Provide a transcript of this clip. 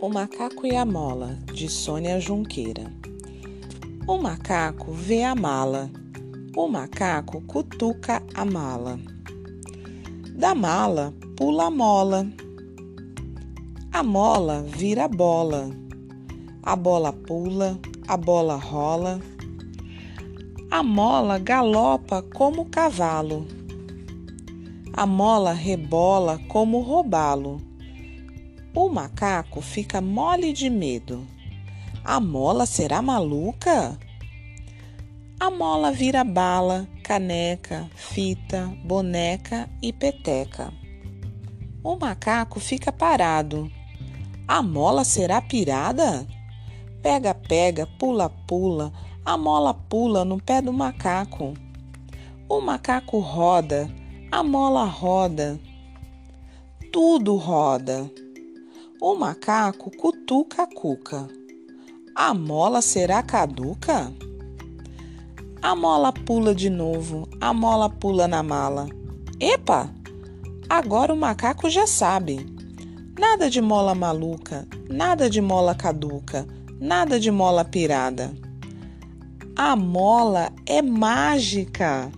O Macaco e a Mola, de Sônia Junqueira. O macaco vê a mala, o macaco cutuca a mala. Da mala pula a mola, a mola vira bola, a bola pula, a bola rola, a mola galopa como cavalo, a mola rebola como robalo o macaco fica mole de medo. A mola será maluca? A mola vira bala, caneca, fita, boneca e peteca. O macaco fica parado. A mola será pirada? Pega, pega, pula, pula, a mola pula no pé do macaco. O macaco roda, a mola roda, tudo roda. O macaco cutuca a cuca. A mola será caduca? A mola pula de novo, a mola pula na mala. Epa! Agora o macaco já sabe. Nada de mola maluca, nada de mola caduca, nada de mola pirada. A mola é mágica.